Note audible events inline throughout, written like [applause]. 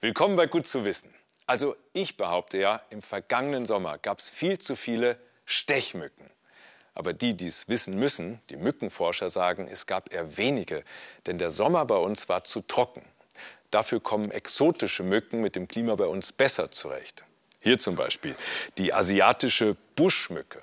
Willkommen bei Gut zu wissen. Also ich behaupte ja, im vergangenen Sommer gab es viel zu viele Stechmücken. Aber die, die es wissen müssen, die Mückenforscher sagen, es gab eher wenige, denn der Sommer bei uns war zu trocken. Dafür kommen exotische Mücken mit dem Klima bei uns besser zurecht. Hier zum Beispiel die asiatische Buschmücke.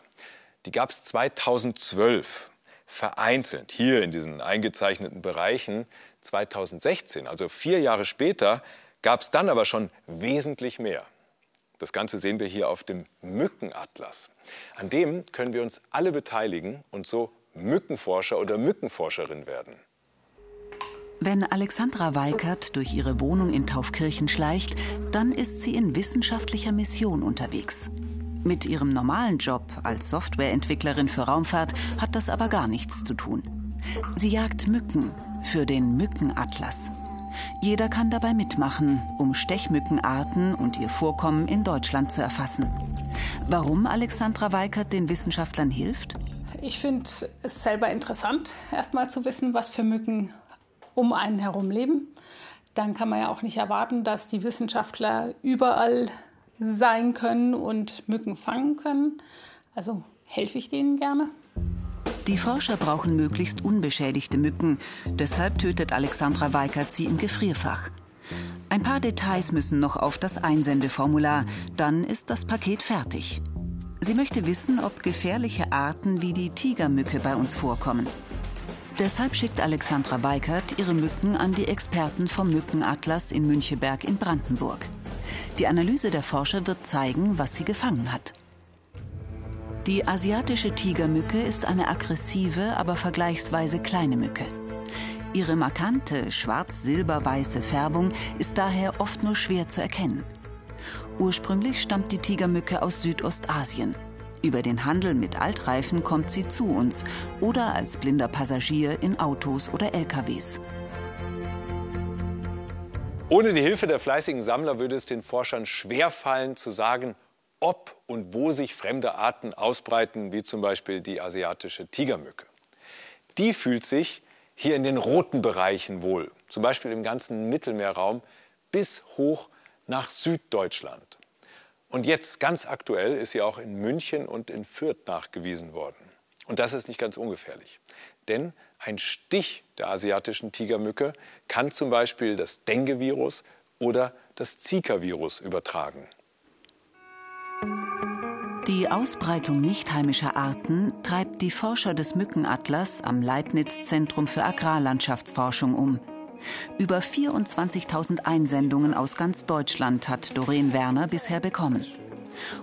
Die gab es 2012 vereinzelt hier in diesen eingezeichneten Bereichen. 2016, also vier Jahre später, gab es dann aber schon wesentlich mehr. Das Ganze sehen wir hier auf dem Mückenatlas. An dem können wir uns alle beteiligen und so Mückenforscher oder Mückenforscherin werden. Wenn Alexandra Weikert durch ihre Wohnung in Taufkirchen schleicht, dann ist sie in wissenschaftlicher Mission unterwegs. Mit ihrem normalen Job als Softwareentwicklerin für Raumfahrt hat das aber gar nichts zu tun. Sie jagt Mücken für den Mückenatlas. Jeder kann dabei mitmachen, um Stechmückenarten und ihr Vorkommen in Deutschland zu erfassen. Warum Alexandra Weikert den Wissenschaftlern hilft? Ich finde es selber interessant, erstmal zu wissen, was für Mücken um einen herum leben. Dann kann man ja auch nicht erwarten, dass die Wissenschaftler überall sein können und Mücken fangen können. Also helfe ich denen gerne. Die Forscher brauchen möglichst unbeschädigte Mücken. Deshalb tötet Alexandra Weikert sie im Gefrierfach. Ein paar Details müssen noch auf das Einsendeformular. Dann ist das Paket fertig. Sie möchte wissen, ob gefährliche Arten wie die Tigermücke bei uns vorkommen. Deshalb schickt Alexandra Weikert ihre Mücken an die Experten vom Mückenatlas in Müncheberg in Brandenburg. Die Analyse der Forscher wird zeigen, was sie gefangen hat. Die asiatische Tigermücke ist eine aggressive, aber vergleichsweise kleine Mücke. Ihre markante schwarz-silber-weiße Färbung ist daher oft nur schwer zu erkennen. Ursprünglich stammt die Tigermücke aus Südostasien. Über den Handel mit Altreifen kommt sie zu uns oder als blinder Passagier in Autos oder LKWs. Ohne die Hilfe der fleißigen Sammler würde es den Forschern schwerfallen zu sagen, ob und wo sich fremde Arten ausbreiten, wie zum Beispiel die asiatische Tigermücke. Die fühlt sich hier in den roten Bereichen wohl, zum Beispiel im ganzen Mittelmeerraum bis hoch nach Süddeutschland. Und jetzt ganz aktuell ist sie auch in München und in Fürth nachgewiesen worden. Und das ist nicht ganz ungefährlich. Denn ein Stich der asiatischen Tigermücke kann zum Beispiel das Dengue-Virus oder das Zika-Virus übertragen. Die Ausbreitung nicht heimischer Arten treibt die Forscher des Mückenatlas am Leibniz-Zentrum für Agrarlandschaftsforschung um. Über 24.000 Einsendungen aus ganz Deutschland hat Doreen Werner bisher bekommen.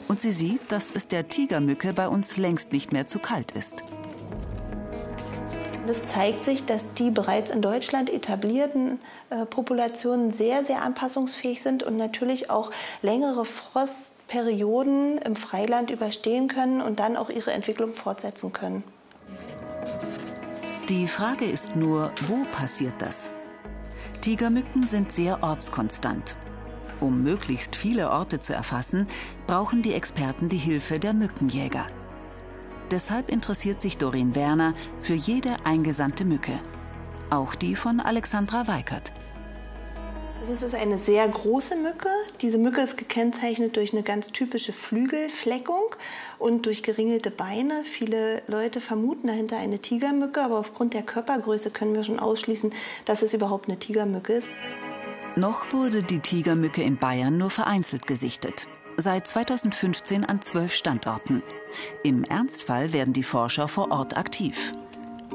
Und sie sieht, dass es der Tigermücke bei uns längst nicht mehr zu kalt ist. Es zeigt sich, dass die bereits in Deutschland etablierten äh, Populationen sehr, sehr anpassungsfähig sind und natürlich auch längere Frost Perioden im Freiland überstehen können und dann auch ihre Entwicklung fortsetzen können. Die Frage ist nur, wo passiert das? Tigermücken sind sehr ortskonstant. Um möglichst viele Orte zu erfassen, brauchen die Experten die Hilfe der Mückenjäger. Deshalb interessiert sich Doreen Werner für jede eingesandte Mücke. Auch die von Alexandra Weikert. Also es ist eine sehr große Mücke. Diese Mücke ist gekennzeichnet durch eine ganz typische Flügelfleckung und durch geringelte Beine. Viele Leute vermuten dahinter eine Tigermücke, aber aufgrund der Körpergröße können wir schon ausschließen, dass es überhaupt eine Tigermücke ist. Noch wurde die Tigermücke in Bayern nur vereinzelt gesichtet. Seit 2015 an zwölf Standorten. Im Ernstfall werden die Forscher vor Ort aktiv.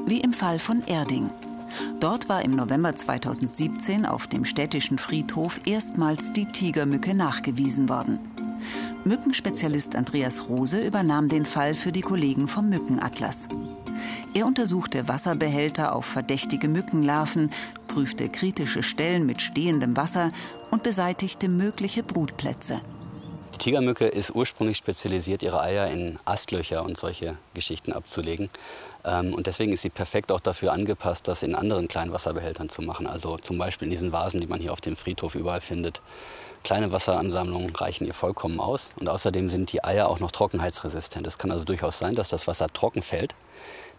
Wie im Fall von Erding. Dort war im November 2017 auf dem städtischen Friedhof erstmals die Tigermücke nachgewiesen worden. Mückenspezialist Andreas Rose übernahm den Fall für die Kollegen vom Mückenatlas. Er untersuchte Wasserbehälter auf verdächtige Mückenlarven, prüfte kritische Stellen mit stehendem Wasser und beseitigte mögliche Brutplätze. Die Tigermücke ist ursprünglich spezialisiert, ihre Eier in Astlöcher und solche Geschichten abzulegen. Ähm, und deswegen ist sie perfekt auch dafür angepasst, das in anderen kleinen Wasserbehältern zu machen. Also zum Beispiel in diesen Vasen, die man hier auf dem Friedhof überall findet. Kleine Wasseransammlungen reichen ihr vollkommen aus. Und außerdem sind die Eier auch noch trockenheitsresistent. Es kann also durchaus sein, dass das Wasser trocken fällt,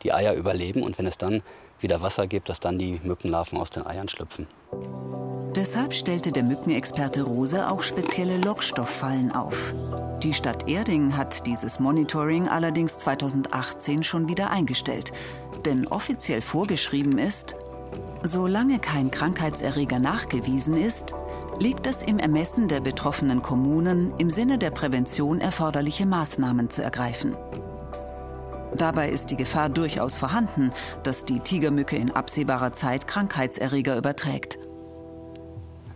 die Eier überleben und wenn es dann wieder Wasser gibt, dass dann die Mückenlarven aus den Eiern schlüpfen. Deshalb stellte der Mückenexperte Rose auch spezielle Lockstofffallen auf. Die Stadt Erding hat dieses Monitoring allerdings 2018 schon wieder eingestellt. Denn offiziell vorgeschrieben ist, solange kein Krankheitserreger nachgewiesen ist, liegt es im Ermessen der betroffenen Kommunen, im Sinne der Prävention erforderliche Maßnahmen zu ergreifen. Dabei ist die Gefahr durchaus vorhanden, dass die Tigermücke in absehbarer Zeit Krankheitserreger überträgt.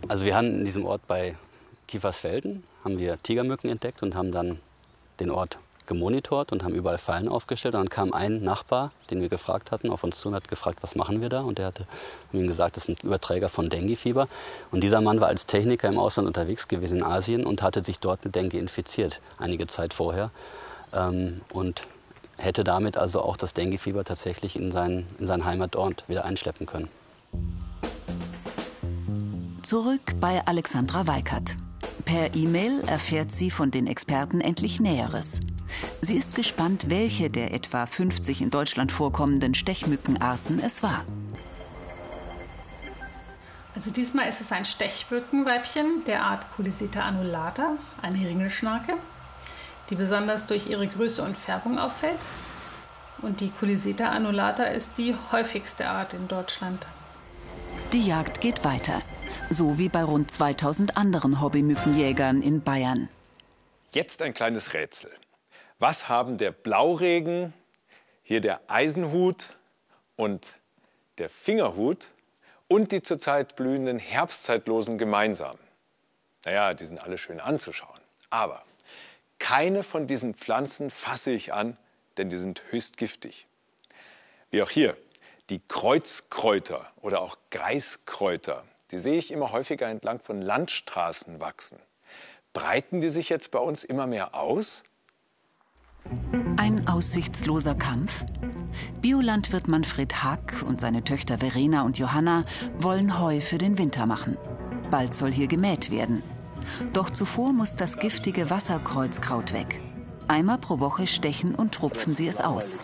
Also wir haben in diesem Ort bei Kiefersfelden haben wir Tigermücken entdeckt und haben dann den Ort gemonitort und haben überall Fallen aufgestellt. Und dann kam ein Nachbar, den wir gefragt hatten, auf uns zu und hat gefragt, was machen wir da? Und der hatte ihm gesagt, das sind Überträger von Dengue-Fieber. Und dieser Mann war als Techniker im Ausland unterwegs gewesen in Asien und hatte sich dort mit Dengue infiziert, einige Zeit vorher. Ähm, und hätte damit also auch das Dengue-Fieber tatsächlich in seinen, in seinen Heimatort wieder einschleppen können. Zurück bei Alexandra Weikert. Per E-Mail erfährt sie von den Experten endlich Näheres. Sie ist gespannt, welche der etwa 50 in Deutschland vorkommenden Stechmückenarten es war. Also diesmal ist es ein Stechmückenweibchen der Art Culisita annulata, eine Ringelschnarke, die besonders durch ihre Größe und Färbung auffällt. Und die Culisita annulata ist die häufigste Art in Deutschland. Die Jagd geht weiter so wie bei rund 2000 anderen Hobbymückenjägern in Bayern. Jetzt ein kleines Rätsel. Was haben der Blauregen, hier der Eisenhut und der Fingerhut und die zurzeit blühenden Herbstzeitlosen gemeinsam? Naja, die sind alle schön anzuschauen. Aber keine von diesen Pflanzen fasse ich an, denn die sind höchst giftig. Wie auch hier, die Kreuzkräuter oder auch Greiskräuter die sehe ich immer häufiger entlang von Landstraßen wachsen. Breiten die sich jetzt bei uns immer mehr aus? Ein aussichtsloser Kampf? Biolandwirt Manfred Hack und seine Töchter Verena und Johanna wollen Heu für den Winter machen. Bald soll hier gemäht werden. Doch zuvor muss das giftige Wasserkreuzkraut weg. Einmal pro Woche stechen und rupfen sie es aus.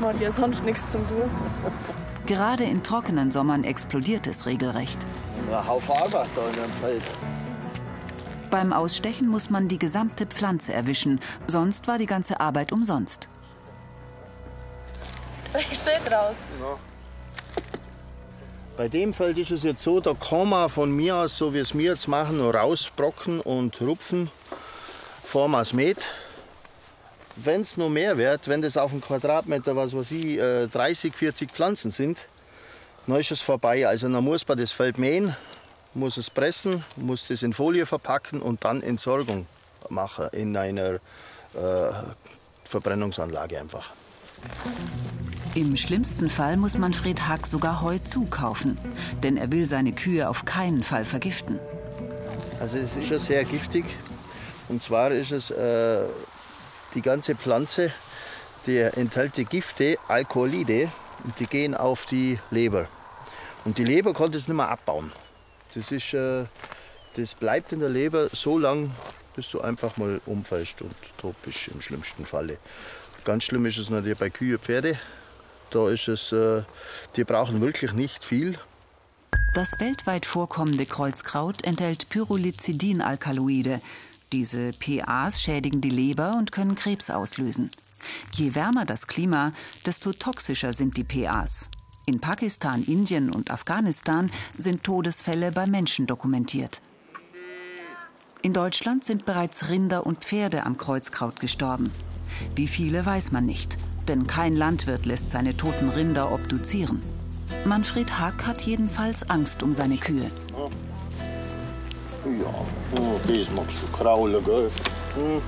Man hat ja sonst nichts zum tun. Gerade in trockenen Sommern explodiert es regelrecht. Ein Haufen Arbeit da in dem Feld. Beim Ausstechen muss man die gesamte Pflanze erwischen, sonst war die ganze Arbeit umsonst. Ich stehe raus. Ja. Bei dem Feld ist es jetzt so, da kann man von mir aus, so wie es wir jetzt machen, rausbrocken und rupfen, bevor man es mäht wenn es noch mehr wird, wenn das auf einem Quadratmeter, was weiß ich, 30, äh, 40 Pflanzen sind, dann ist es vorbei. Also dann muss man das Feld mähen, muss es pressen, muss das in Folie verpacken und dann Entsorgung machen in einer äh, Verbrennungsanlage einfach. Im schlimmsten Fall muss Manfred Hack sogar Heu zukaufen, denn er will seine Kühe auf keinen Fall vergiften. Also es ist ja sehr giftig. Und zwar ist es äh, die ganze Pflanze, die enthält die Gifte, Alkoholide, und die gehen auf die Leber. Und die Leber konnte es nicht mehr abbauen. Das, ist, äh, das bleibt in der Leber so lang, bis du einfach mal umfällst und tot bist im schlimmsten Falle. Ganz schlimm ist es natürlich bei Kühe, Pferde. Da ist es, äh, die brauchen wirklich nicht viel. Das weltweit vorkommende Kreuzkraut enthält Pyrrolizidin-Alkaloide, diese PAs schädigen die Leber und können Krebs auslösen. Je wärmer das Klima, desto toxischer sind die PAs. In Pakistan, Indien und Afghanistan sind Todesfälle bei Menschen dokumentiert. In Deutschland sind bereits Rinder und Pferde am Kreuzkraut gestorben. Wie viele weiß man nicht, denn kein Landwirt lässt seine toten Rinder obduzieren. Manfred Hack hat jedenfalls Angst um seine Kühe. Ja, oh, das magst du kraulen, gell? Hm.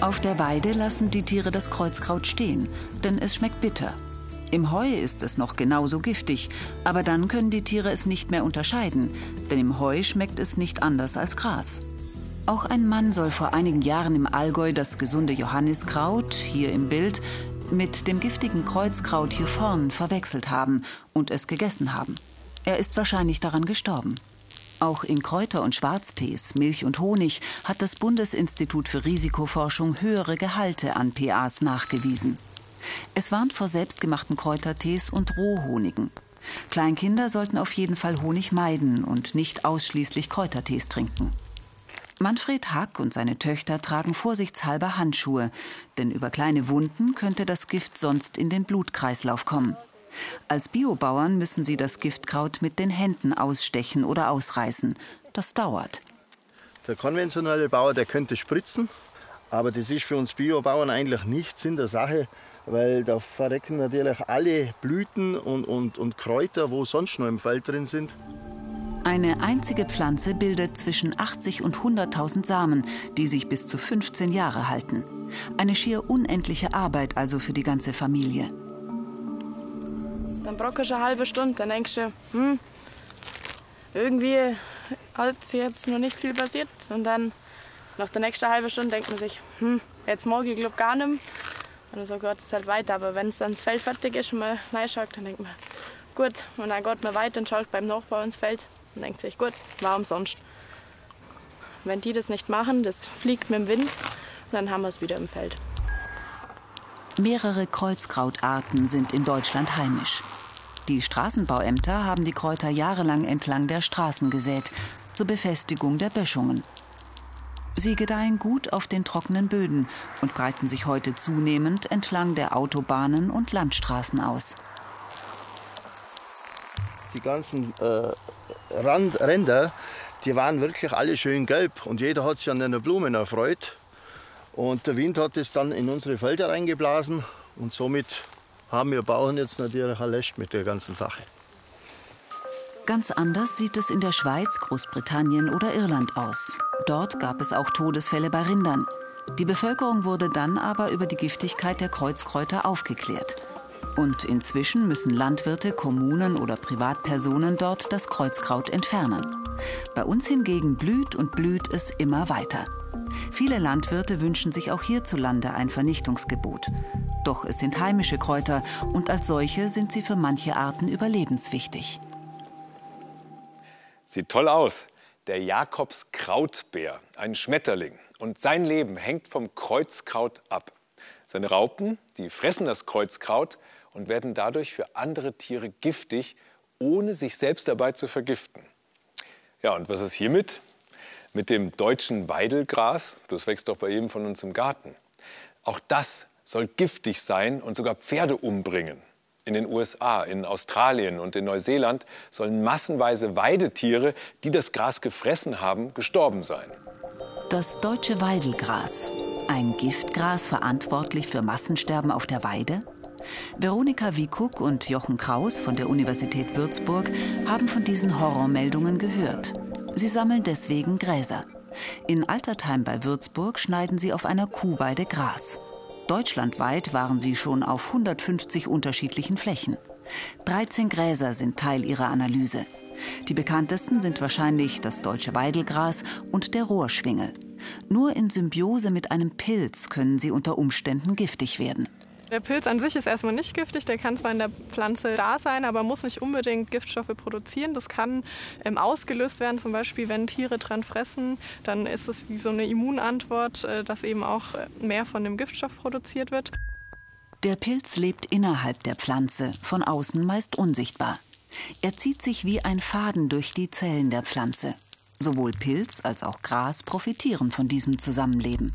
Auf der Weide lassen die Tiere das Kreuzkraut stehen, denn es schmeckt bitter. Im Heu ist es noch genauso giftig, aber dann können die Tiere es nicht mehr unterscheiden, denn im Heu schmeckt es nicht anders als Gras. Auch ein Mann soll vor einigen Jahren im Allgäu das gesunde Johanniskraut, hier im Bild, mit dem giftigen Kreuzkraut hier vorn verwechselt haben und es gegessen haben. Er ist wahrscheinlich daran gestorben. Auch in Kräuter- und Schwarztees, Milch und Honig hat das Bundesinstitut für Risikoforschung höhere Gehalte an PAs nachgewiesen. Es warnt vor selbstgemachten Kräutertees und Rohhonigen. Kleinkinder sollten auf jeden Fall Honig meiden und nicht ausschließlich Kräutertees trinken. Manfred Hack und seine Töchter tragen vorsichtshalber Handschuhe, denn über kleine Wunden könnte das Gift sonst in den Blutkreislauf kommen. Als Biobauern müssen sie das Giftkraut mit den Händen ausstechen oder ausreißen. Das dauert. Der konventionelle Bauer, der könnte spritzen, aber das ist für uns Biobauern eigentlich nichts in der Sache, weil da verrecken natürlich alle Blüten und, und, und Kräuter, wo sonst noch im Feld drin sind. Eine einzige Pflanze bildet zwischen 80 und 100.000 Samen, die sich bis zu 15 Jahre halten. Eine schier unendliche Arbeit also für die ganze Familie. Dann brauchst du eine halbe Stunde, dann denkst du, hm, irgendwie hat jetzt noch nicht viel passiert. Und dann nach der nächsten halben Stunde denkt man sich, hm, jetzt morgen ich glaube gar nicht mehr. Und so geht es halt weiter. Aber wenn es dann das Feld fertig ist und man reinschaut, dann denkt man, gut. Und dann geht man weiter und schaut beim Nachbau ins Feld und denkt sich, gut, war umsonst. Wenn die das nicht machen, das fliegt mit dem Wind, dann haben wir es wieder im Feld. Mehrere Kreuzkrautarten sind in Deutschland heimisch. Die Straßenbauämter haben die Kräuter jahrelang entlang der Straßen gesät, zur Befestigung der Böschungen. Sie gedeihen gut auf den trockenen Böden und breiten sich heute zunehmend entlang der Autobahnen und Landstraßen aus. Die ganzen äh, Rand, Ränder, die waren wirklich alle schön gelb und jeder hat sich an den Blumen erfreut. Und der Wind hat es dann in unsere Felder reingeblasen und somit haben wir Bauern jetzt natürlich erlöscht mit der ganzen Sache. Ganz anders sieht es in der Schweiz, Großbritannien oder Irland aus. Dort gab es auch Todesfälle bei Rindern. Die Bevölkerung wurde dann aber über die Giftigkeit der Kreuzkräuter aufgeklärt. Und inzwischen müssen Landwirte, Kommunen oder Privatpersonen dort das Kreuzkraut entfernen. Bei uns hingegen blüht und blüht es immer weiter. Viele Landwirte wünschen sich auch hierzulande ein Vernichtungsgebot. Doch es sind heimische Kräuter und als solche sind sie für manche Arten überlebenswichtig. Sieht toll aus. Der Jakobskrautbär, ein Schmetterling. Und sein Leben hängt vom Kreuzkraut ab. Seine Raupen, die fressen das Kreuzkraut und werden dadurch für andere Tiere giftig, ohne sich selbst dabei zu vergiften. Ja, und was ist hiermit? Mit dem deutschen Weidelgras, das wächst doch bei jedem von uns im Garten. Auch das soll giftig sein und sogar Pferde umbringen. In den USA, in Australien und in Neuseeland sollen massenweise Weidetiere, die das Gras gefressen haben, gestorben sein. Das deutsche Weidelgras. Ein Giftgras verantwortlich für Massensterben auf der Weide? Veronika Wiekuck und Jochen Kraus von der Universität Würzburg haben von diesen Horrormeldungen gehört. Sie sammeln deswegen Gräser. In Altertheim bei Würzburg schneiden sie auf einer Kuhweide Gras. Deutschlandweit waren sie schon auf 150 unterschiedlichen Flächen. 13 Gräser sind Teil ihrer Analyse. Die bekanntesten sind wahrscheinlich das deutsche Weidelgras und der Rohrschwingel. Nur in Symbiose mit einem Pilz können sie unter Umständen giftig werden. Der Pilz an sich ist erstmal nicht giftig, der kann zwar in der Pflanze da sein, aber muss nicht unbedingt Giftstoffe produzieren. Das kann ähm, ausgelöst werden, zum Beispiel wenn Tiere dran fressen, dann ist es wie so eine Immunantwort, äh, dass eben auch äh, mehr von dem Giftstoff produziert wird. Der Pilz lebt innerhalb der Pflanze, von außen meist unsichtbar. Er zieht sich wie ein Faden durch die Zellen der Pflanze. Sowohl Pilz als auch Gras profitieren von diesem Zusammenleben.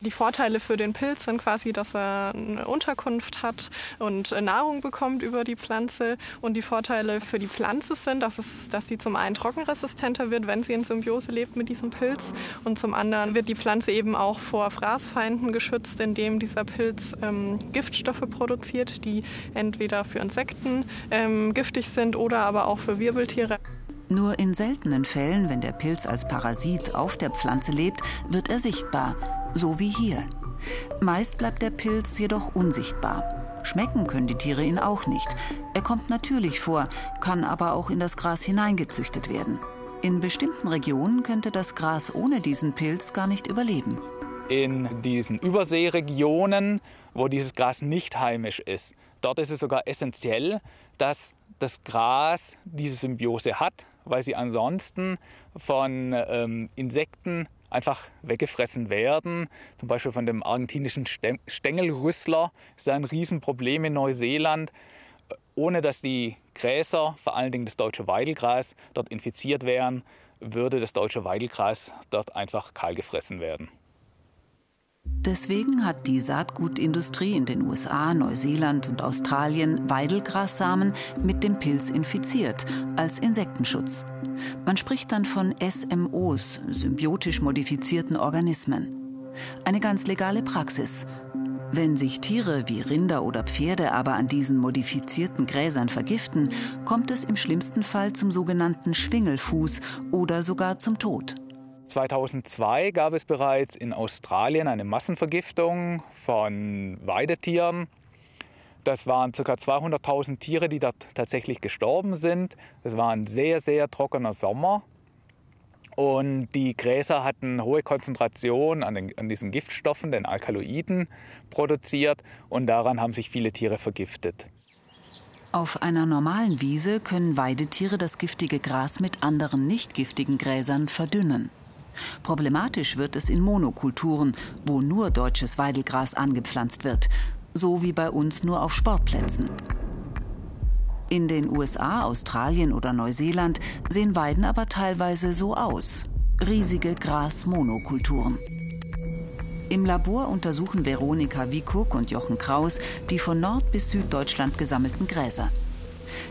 Die Vorteile für den Pilz sind quasi, dass er eine Unterkunft hat und Nahrung bekommt über die Pflanze. Und die Vorteile für die Pflanze sind, dass, es, dass sie zum einen trockenresistenter wird, wenn sie in Symbiose lebt mit diesem Pilz. Und zum anderen wird die Pflanze eben auch vor Fraßfeinden geschützt, indem dieser Pilz ähm, Giftstoffe produziert, die entweder für Insekten ähm, giftig sind oder aber auch für Wirbeltiere. Nur in seltenen Fällen, wenn der Pilz als Parasit auf der Pflanze lebt, wird er sichtbar so wie hier. Meist bleibt der Pilz jedoch unsichtbar. Schmecken können die Tiere ihn auch nicht. Er kommt natürlich vor, kann aber auch in das Gras hineingezüchtet werden. In bestimmten Regionen könnte das Gras ohne diesen Pilz gar nicht überleben. In diesen Überseeregionen, wo dieses Gras nicht heimisch ist, dort ist es sogar essentiell, dass das Gras diese Symbiose hat, weil sie ansonsten von ähm, Insekten einfach weggefressen werden. Zum Beispiel von dem argentinischen Stängelrüssler. Das ist ein Riesenproblem in Neuseeland. Ohne dass die Gräser, vor allen Dingen das deutsche Weidelgras, dort infiziert wären, würde das deutsche Weidelgras dort einfach kahl gefressen werden. Deswegen hat die Saatgutindustrie in den USA, Neuseeland und Australien Weidelgrassamen mit dem Pilz infiziert, als Insektenschutz. Man spricht dann von SMOs, symbiotisch modifizierten Organismen. Eine ganz legale Praxis. Wenn sich Tiere wie Rinder oder Pferde aber an diesen modifizierten Gräsern vergiften, kommt es im schlimmsten Fall zum sogenannten Schwingelfuß oder sogar zum Tod. 2002 gab es bereits in Australien eine Massenvergiftung von Weidetieren. Das waren ca. 200.000 Tiere, die dort tatsächlich gestorben sind. Das war ein sehr, sehr trockener Sommer. Und die Gräser hatten hohe Konzentrationen an, an diesen Giftstoffen, den Alkaloiden, produziert. Und daran haben sich viele Tiere vergiftet. Auf einer normalen Wiese können Weidetiere das giftige Gras mit anderen nicht giftigen Gräsern verdünnen. Problematisch wird es in Monokulturen, wo nur deutsches Weidelgras angepflanzt wird, so wie bei uns nur auf Sportplätzen. In den USA, Australien oder Neuseeland sehen Weiden aber teilweise so aus. Riesige Grasmonokulturen. Im Labor untersuchen Veronika Wiecook und Jochen Kraus die von Nord- bis Süddeutschland gesammelten Gräser.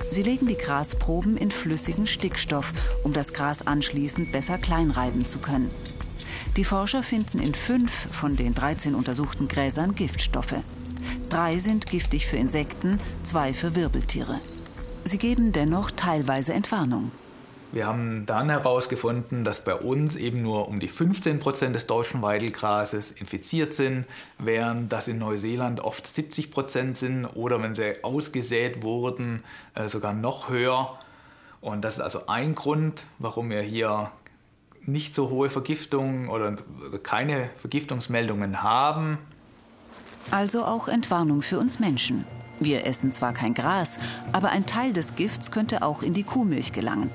Sie legen die Grasproben in flüssigen Stickstoff, um das Gras anschließend besser kleinreiben zu können. Die Forscher finden in fünf von den 13 untersuchten Gräsern Giftstoffe. Drei sind giftig für Insekten, zwei für Wirbeltiere. Sie geben dennoch teilweise Entwarnung. Wir haben dann herausgefunden, dass bei uns eben nur um die 15 Prozent des deutschen Weidelgrases infiziert sind, während das in Neuseeland oft 70 Prozent sind oder wenn sie ausgesät wurden, äh, sogar noch höher. Und das ist also ein Grund, warum wir hier nicht so hohe Vergiftungen oder keine Vergiftungsmeldungen haben. Also auch Entwarnung für uns Menschen. Wir essen zwar kein Gras, aber ein Teil des Gifts könnte auch in die Kuhmilch gelangen.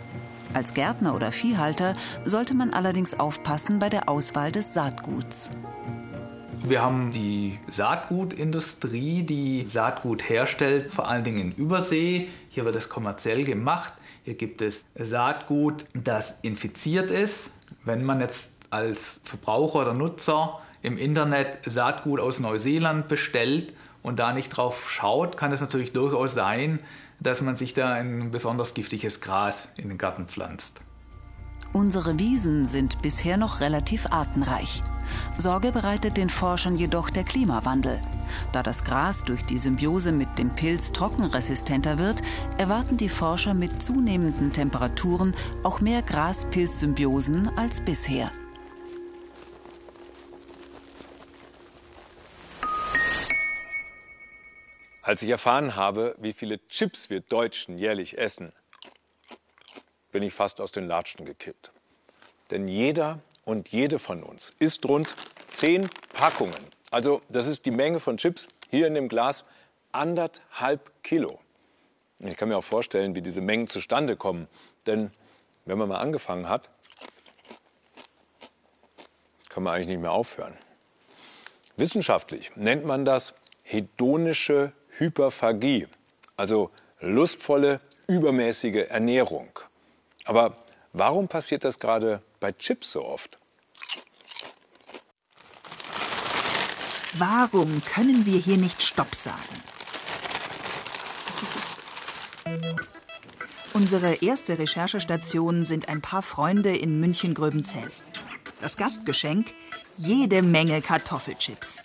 Als Gärtner oder Viehhalter sollte man allerdings aufpassen bei der Auswahl des Saatguts. Wir haben die Saatgutindustrie, die Saatgut herstellt, vor allen Dingen in Übersee. Hier wird es kommerziell gemacht. Hier gibt es Saatgut, das infiziert ist. Wenn man jetzt als Verbraucher oder Nutzer im Internet Saatgut aus Neuseeland bestellt und da nicht drauf schaut, kann es natürlich durchaus sein, dass man sich da ein besonders giftiges Gras in den Garten pflanzt. Unsere Wiesen sind bisher noch relativ artenreich. Sorge bereitet den Forschern jedoch der Klimawandel. Da das Gras durch die Symbiose mit dem Pilz trockenresistenter wird, erwarten die Forscher mit zunehmenden Temperaturen auch mehr Gras-Pilz-Symbiosen als bisher. Als ich erfahren habe, wie viele Chips wir Deutschen jährlich essen, bin ich fast aus den Latschen gekippt. Denn jeder und jede von uns isst rund zehn Packungen. Also das ist die Menge von Chips hier in dem Glas, anderthalb Kilo. Ich kann mir auch vorstellen, wie diese Mengen zustande kommen. Denn wenn man mal angefangen hat, kann man eigentlich nicht mehr aufhören. Wissenschaftlich nennt man das hedonische Hyperphagie, also lustvolle, übermäßige Ernährung. Aber warum passiert das gerade bei Chips so oft? Warum können wir hier nicht Stopp sagen? Unsere erste Recherchestation sind ein paar Freunde in München-Gröbenzell. Das Gastgeschenk? Jede Menge Kartoffelchips.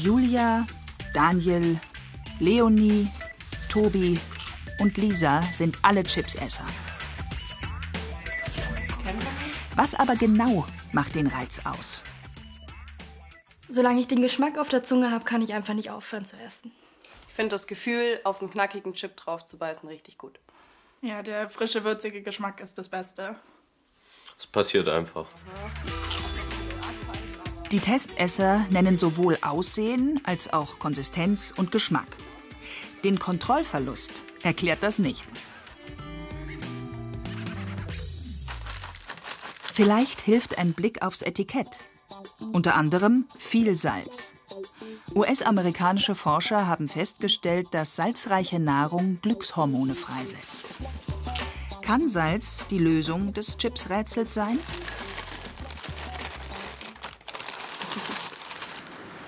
Julia, Daniel, Leonie, Tobi und Lisa sind alle Chipsesser. Was aber genau macht den Reiz aus? Solange ich den Geschmack auf der Zunge habe, kann ich einfach nicht aufhören zu essen. Ich finde das Gefühl, auf einen knackigen Chip drauf zu beißen, richtig gut. Ja, der frische, würzige Geschmack ist das Beste. Es passiert einfach. Die Testesser nennen sowohl Aussehen als auch Konsistenz und Geschmack. Den Kontrollverlust erklärt das nicht. Vielleicht hilft ein Blick aufs Etikett. Unter anderem viel Salz. US-amerikanische Forscher haben festgestellt, dass salzreiche Nahrung Glückshormone freisetzt. Kann Salz die Lösung des Chips-Rätsels sein?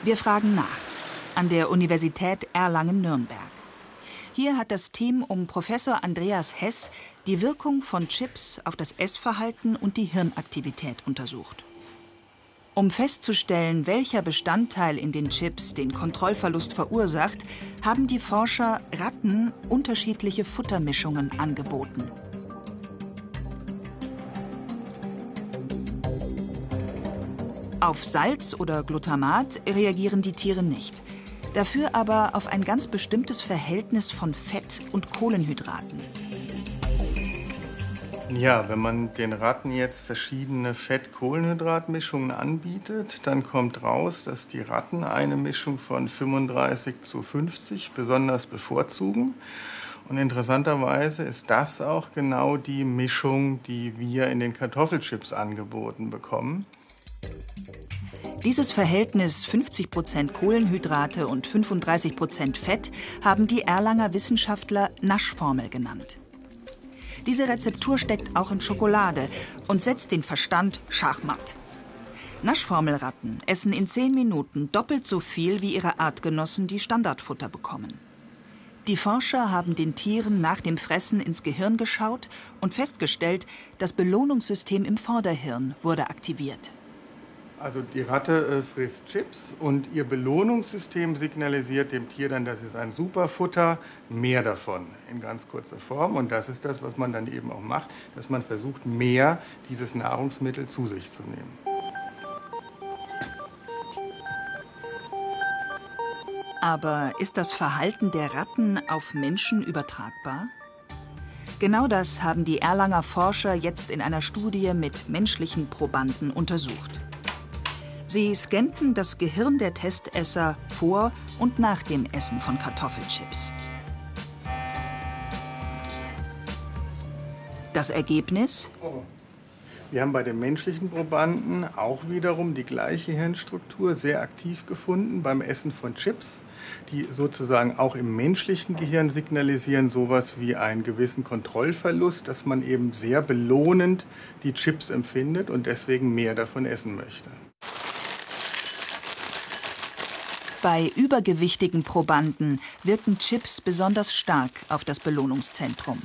Wir fragen nach an der Universität Erlangen-Nürnberg. Hier hat das Team um Professor Andreas Hess die Wirkung von Chips auf das Essverhalten und die Hirnaktivität untersucht. Um festzustellen, welcher Bestandteil in den Chips den Kontrollverlust verursacht, haben die Forscher Ratten unterschiedliche Futtermischungen angeboten. Auf Salz oder Glutamat reagieren die Tiere nicht. Dafür aber auf ein ganz bestimmtes Verhältnis von Fett und Kohlenhydraten. Ja, wenn man den Ratten jetzt verschiedene Fett-Kohlenhydrat-Mischungen anbietet, dann kommt raus, dass die Ratten eine Mischung von 35 zu 50 besonders bevorzugen. Und interessanterweise ist das auch genau die Mischung, die wir in den Kartoffelchips angeboten bekommen. Dieses Verhältnis 50% Kohlenhydrate und 35% Fett haben die Erlanger Wissenschaftler Naschformel genannt. Diese Rezeptur steckt auch in Schokolade und setzt den Verstand schachmatt. Naschformelratten essen in 10 Minuten doppelt so viel wie ihre Artgenossen, die Standardfutter bekommen. Die Forscher haben den Tieren nach dem Fressen ins Gehirn geschaut und festgestellt, das Belohnungssystem im Vorderhirn wurde aktiviert. Also die Ratte äh, frisst Chips und ihr Belohnungssystem signalisiert dem Tier dann, das ist ein Superfutter, mehr davon in ganz kurzer Form. Und das ist das, was man dann eben auch macht, dass man versucht, mehr dieses Nahrungsmittel zu sich zu nehmen. Aber ist das Verhalten der Ratten auf Menschen übertragbar? Genau das haben die Erlanger Forscher jetzt in einer Studie mit menschlichen Probanden untersucht. Sie scannten das Gehirn der Testesser vor und nach dem Essen von Kartoffelchips. Das Ergebnis? Wir haben bei den menschlichen Probanden auch wiederum die gleiche Hirnstruktur sehr aktiv gefunden beim Essen von Chips, die sozusagen auch im menschlichen Gehirn signalisieren sowas wie einen gewissen Kontrollverlust, dass man eben sehr belohnend die Chips empfindet und deswegen mehr davon essen möchte. Bei übergewichtigen Probanden wirken Chips besonders stark auf das Belohnungszentrum.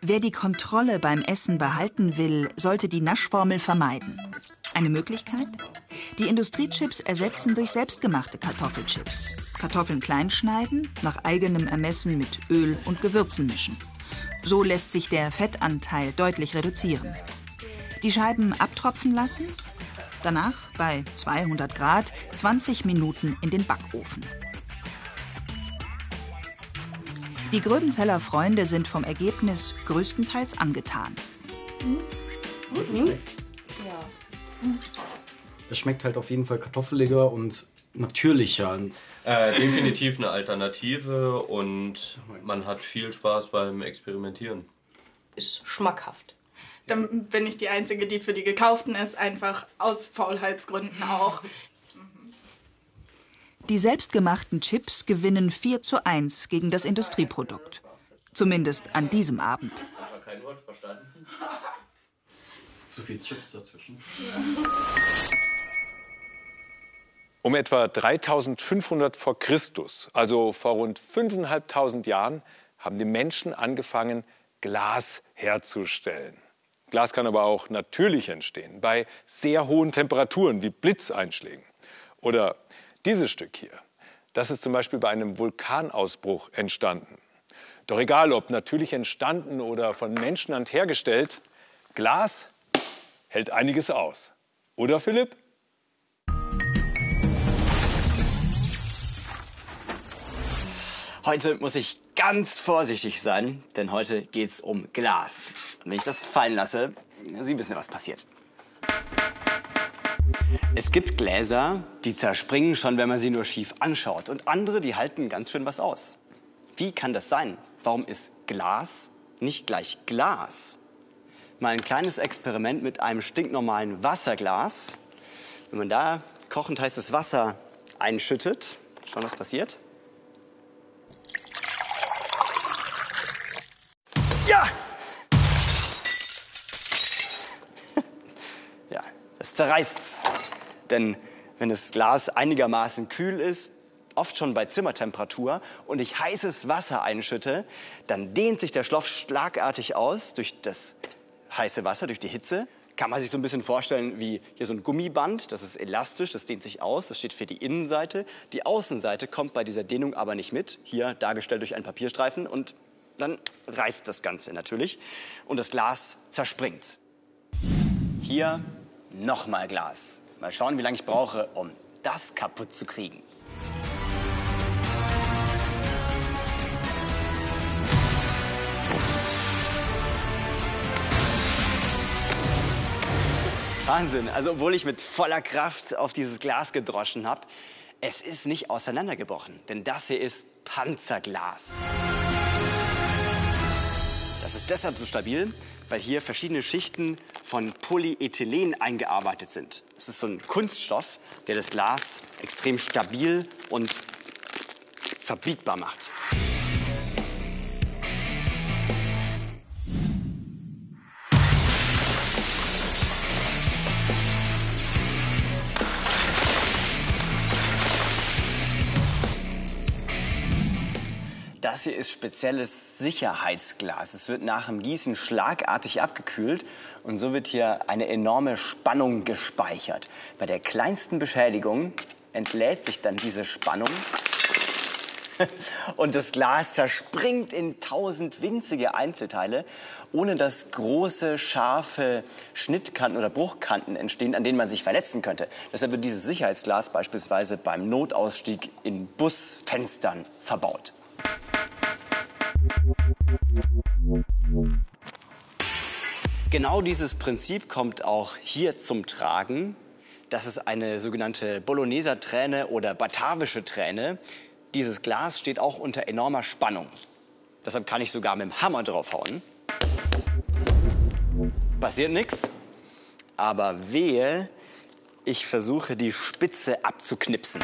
Wer die Kontrolle beim Essen behalten will, sollte die Naschformel vermeiden. Eine Möglichkeit? Die Industriechips ersetzen durch selbstgemachte Kartoffelchips. Kartoffeln klein schneiden, nach eigenem Ermessen mit Öl und Gewürzen mischen. So lässt sich der Fettanteil deutlich reduzieren. Die Scheiben abtropfen lassen Danach bei 200 Grad 20 Minuten in den Backofen. Die Gröbenzeller Freunde sind vom Ergebnis größtenteils angetan. Mhm. Es schmeckt halt auf jeden Fall kartoffeliger und natürlicher. Äh, definitiv eine Alternative und man hat viel Spaß beim Experimentieren. Ist schmackhaft dann bin ich die Einzige, die für die gekauften ist, einfach aus Faulheitsgründen auch. Die selbstgemachten Chips gewinnen 4 zu 1 gegen das Industrieprodukt. Zumindest an diesem Abend. Kein Wort verstanden. Zu viel Chips dazwischen. Um etwa 3500 vor Christus, also vor rund 5500 Jahren, haben die Menschen angefangen, Glas herzustellen. Glas kann aber auch natürlich entstehen, bei sehr hohen Temperaturen wie Blitzeinschlägen. Oder dieses Stück hier, das ist zum Beispiel bei einem Vulkanausbruch entstanden. Doch egal, ob natürlich entstanden oder von Menschenhand hergestellt, Glas hält einiges aus. Oder Philipp? Heute muss ich ganz vorsichtig sein, denn heute geht es um Glas. Und wenn ich das fallen lasse, Sie wissen was passiert. Es gibt Gläser, die zerspringen schon, wenn man sie nur schief anschaut. Und andere, die halten ganz schön was aus. Wie kann das sein? Warum ist Glas nicht gleich Glas? mal ein kleines Experiment mit einem stinknormalen Wasserglas. Wenn man da kochend heißes Wasser einschüttet, schauen, was passiert. Ja! [laughs] ja, es zerreißt's. Denn wenn das Glas einigermaßen kühl ist, oft schon bei Zimmertemperatur, und ich heißes Wasser einschütte, dann dehnt sich der Schloff schlagartig aus durch das heiße Wasser, durch die Hitze. Kann man sich so ein bisschen vorstellen wie hier so ein Gummiband, das ist elastisch, das dehnt sich aus, das steht für die Innenseite. Die Außenseite kommt bei dieser Dehnung aber nicht mit, hier dargestellt durch einen Papierstreifen und dann reißt das Ganze natürlich und das Glas zerspringt. Hier nochmal Glas. Mal schauen, wie lange ich brauche, um das kaputt zu kriegen. Wahnsinn. Also obwohl ich mit voller Kraft auf dieses Glas gedroschen habe, es ist nicht auseinandergebrochen. Denn das hier ist Panzerglas. Das ist deshalb so stabil, weil hier verschiedene Schichten von Polyethylen eingearbeitet sind. Das ist so ein Kunststoff, der das Glas extrem stabil und verbiegbar macht. Das hier ist spezielles Sicherheitsglas. Es wird nach dem Gießen schlagartig abgekühlt und so wird hier eine enorme Spannung gespeichert. Bei der kleinsten Beschädigung entlädt sich dann diese Spannung [laughs] und das Glas zerspringt in tausend winzige Einzelteile, ohne dass große, scharfe Schnittkanten oder Bruchkanten entstehen, an denen man sich verletzen könnte. Deshalb wird dieses Sicherheitsglas beispielsweise beim Notausstieg in Busfenstern verbaut. Genau dieses Prinzip kommt auch hier zum Tragen. Das ist eine sogenannte Bologneser Träne oder batavische Träne. Dieses Glas steht auch unter enormer Spannung. Deshalb kann ich sogar mit dem Hammer draufhauen. Passiert nichts. Aber wehe, ich versuche die Spitze abzuknipsen.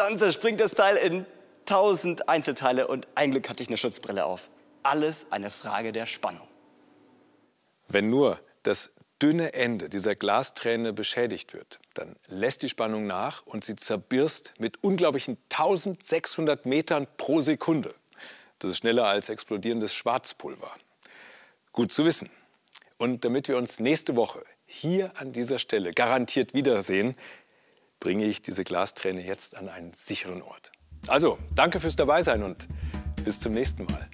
Dann zerspringt das Teil in tausend Einzelteile und ein Glück hatte ich eine Schutzbrille auf. Alles eine Frage der Spannung. Wenn nur das dünne Ende dieser Glasträne beschädigt wird, dann lässt die Spannung nach und sie zerbirst mit unglaublichen 1600 Metern pro Sekunde. Das ist schneller als explodierendes Schwarzpulver. Gut zu wissen. Und damit wir uns nächste Woche hier an dieser Stelle garantiert wiedersehen, bringe ich diese Glasträne jetzt an einen sicheren Ort. Also, danke fürs Dabeisein und bis zum nächsten Mal.